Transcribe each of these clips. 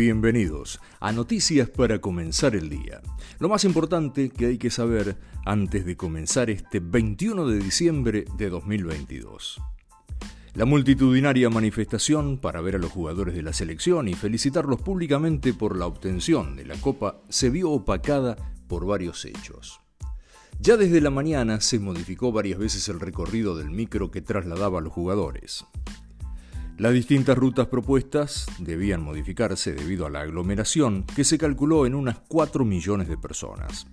Bienvenidos a Noticias para comenzar el día. Lo más importante que hay que saber antes de comenzar este 21 de diciembre de 2022. La multitudinaria manifestación para ver a los jugadores de la selección y felicitarlos públicamente por la obtención de la Copa se vio opacada por varios hechos. Ya desde la mañana se modificó varias veces el recorrido del micro que trasladaba a los jugadores. Las distintas rutas propuestas debían modificarse debido a la aglomeración que se calculó en unas 4 millones de personas.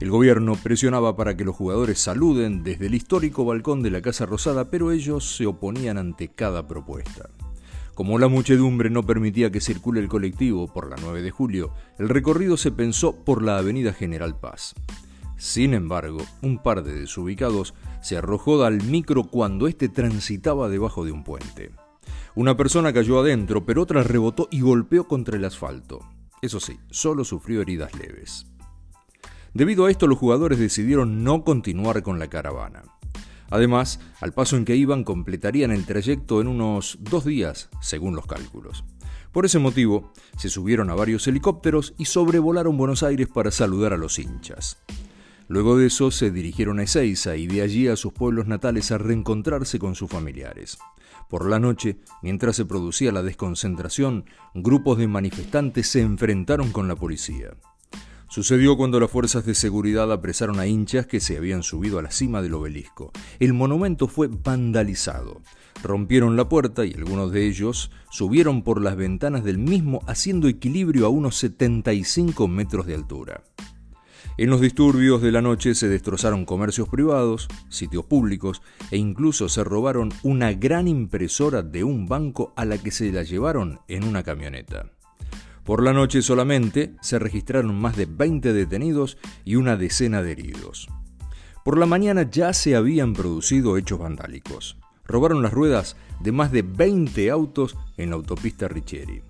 El gobierno presionaba para que los jugadores saluden desde el histórico balcón de la Casa Rosada, pero ellos se oponían ante cada propuesta. Como la muchedumbre no permitía que circule el colectivo por la 9 de julio, el recorrido se pensó por la Avenida General Paz. Sin embargo, un par de desubicados se arrojó al micro cuando éste transitaba debajo de un puente. Una persona cayó adentro, pero otra rebotó y golpeó contra el asfalto. Eso sí, solo sufrió heridas leves. Debido a esto, los jugadores decidieron no continuar con la caravana. Además, al paso en que iban, completarían el trayecto en unos dos días, según los cálculos. Por ese motivo, se subieron a varios helicópteros y sobrevolaron Buenos Aires para saludar a los hinchas. Luego de eso se dirigieron a Ezeiza y de allí a sus pueblos natales a reencontrarse con sus familiares. Por la noche, mientras se producía la desconcentración, grupos de manifestantes se enfrentaron con la policía. Sucedió cuando las fuerzas de seguridad apresaron a hinchas que se habían subido a la cima del obelisco. El monumento fue vandalizado. Rompieron la puerta y algunos de ellos subieron por las ventanas del mismo haciendo equilibrio a unos 75 metros de altura. En los disturbios de la noche se destrozaron comercios privados, sitios públicos e incluso se robaron una gran impresora de un banco a la que se la llevaron en una camioneta. Por la noche solamente se registraron más de 20 detenidos y una decena de heridos. Por la mañana ya se habían producido hechos vandálicos. Robaron las ruedas de más de 20 autos en la autopista Richieri.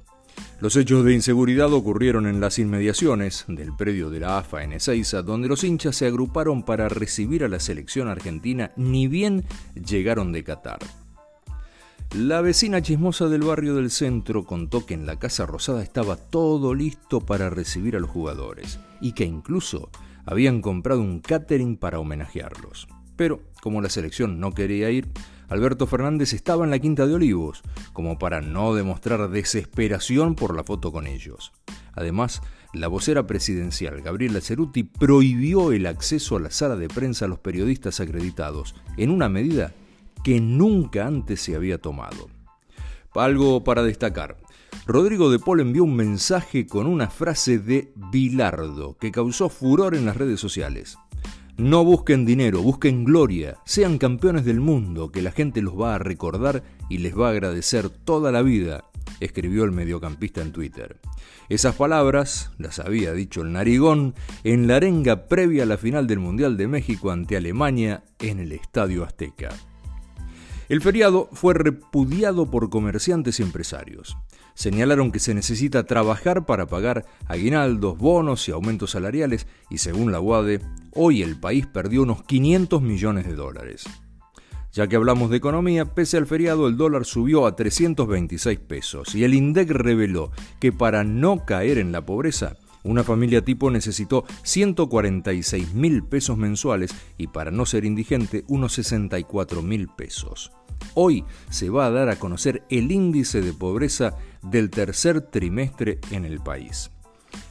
Los hechos de inseguridad ocurrieron en las inmediaciones del predio de la AFA en Ezeiza, donde los hinchas se agruparon para recibir a la selección argentina, ni bien llegaron de Qatar. La vecina chismosa del barrio del centro contó que en la Casa Rosada estaba todo listo para recibir a los jugadores y que incluso habían comprado un catering para homenajearlos. Pero, como la selección no quería ir, Alberto Fernández estaba en la Quinta de Olivos, como para no demostrar desesperación por la foto con ellos. Además, la vocera presidencial, Gabriela Ceruti, prohibió el acceso a la sala de prensa a los periodistas acreditados, en una medida que nunca antes se había tomado. Algo para destacar. Rodrigo de Paul envió un mensaje con una frase de Bilardo que causó furor en las redes sociales. No busquen dinero, busquen gloria, sean campeones del mundo, que la gente los va a recordar y les va a agradecer toda la vida, escribió el mediocampista en Twitter. Esas palabras las había dicho el narigón en la arenga previa a la final del Mundial de México ante Alemania en el Estadio Azteca. El feriado fue repudiado por comerciantes y empresarios. Señalaron que se necesita trabajar para pagar aguinaldos, bonos y aumentos salariales y según la UADE, hoy el país perdió unos 500 millones de dólares. Ya que hablamos de economía, pese al feriado el dólar subió a 326 pesos y el INDEC reveló que para no caer en la pobreza, una familia tipo necesitó 146 mil pesos mensuales y para no ser indigente unos 64 mil pesos. Hoy se va a dar a conocer el índice de pobreza del tercer trimestre en el país.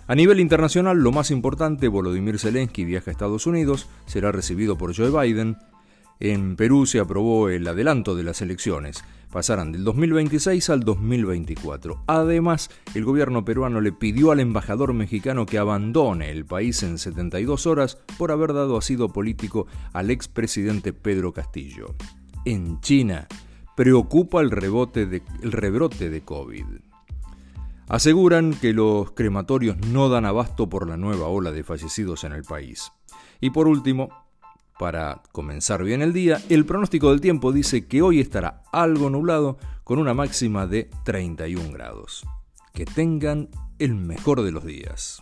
A nivel internacional, lo más importante, Volodymyr Zelensky viaja a Estados Unidos, será recibido por Joe Biden. En Perú se aprobó el adelanto de las elecciones, pasarán del 2026 al 2024. Además, el gobierno peruano le pidió al embajador mexicano que abandone el país en 72 horas por haber dado asilo político al expresidente Pedro Castillo en China preocupa el, rebote de, el rebrote de COVID. Aseguran que los crematorios no dan abasto por la nueva ola de fallecidos en el país. Y por último, para comenzar bien el día, el pronóstico del tiempo dice que hoy estará algo nublado con una máxima de 31 grados. Que tengan el mejor de los días.